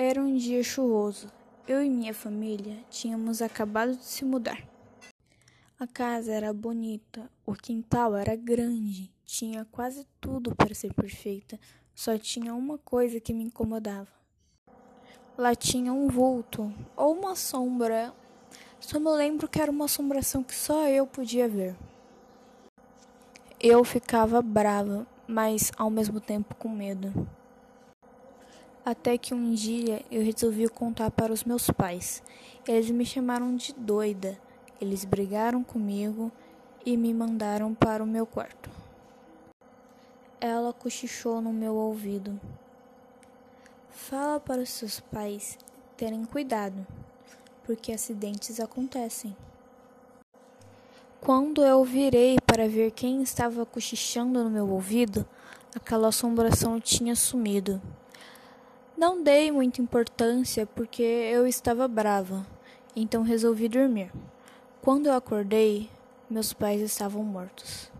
Era um dia chuvoso. Eu e minha família tínhamos acabado de se mudar. A casa era bonita, o quintal era grande, tinha quase tudo para ser perfeita, só tinha uma coisa que me incomodava. Lá tinha um vulto ou uma sombra. Só me lembro que era uma assombração que só eu podia ver. Eu ficava brava, mas ao mesmo tempo com medo. Até que um dia eu resolvi contar para os meus pais. Eles me chamaram de doida. Eles brigaram comigo e me mandaram para o meu quarto. Ela cochichou no meu ouvido. Fala para os seus pais terem cuidado, porque acidentes acontecem. Quando eu virei para ver quem estava cochichando no meu ouvido, aquela assombração tinha sumido. Não dei muita importância porque eu estava brava, então resolvi dormir. Quando eu acordei, meus pais estavam mortos.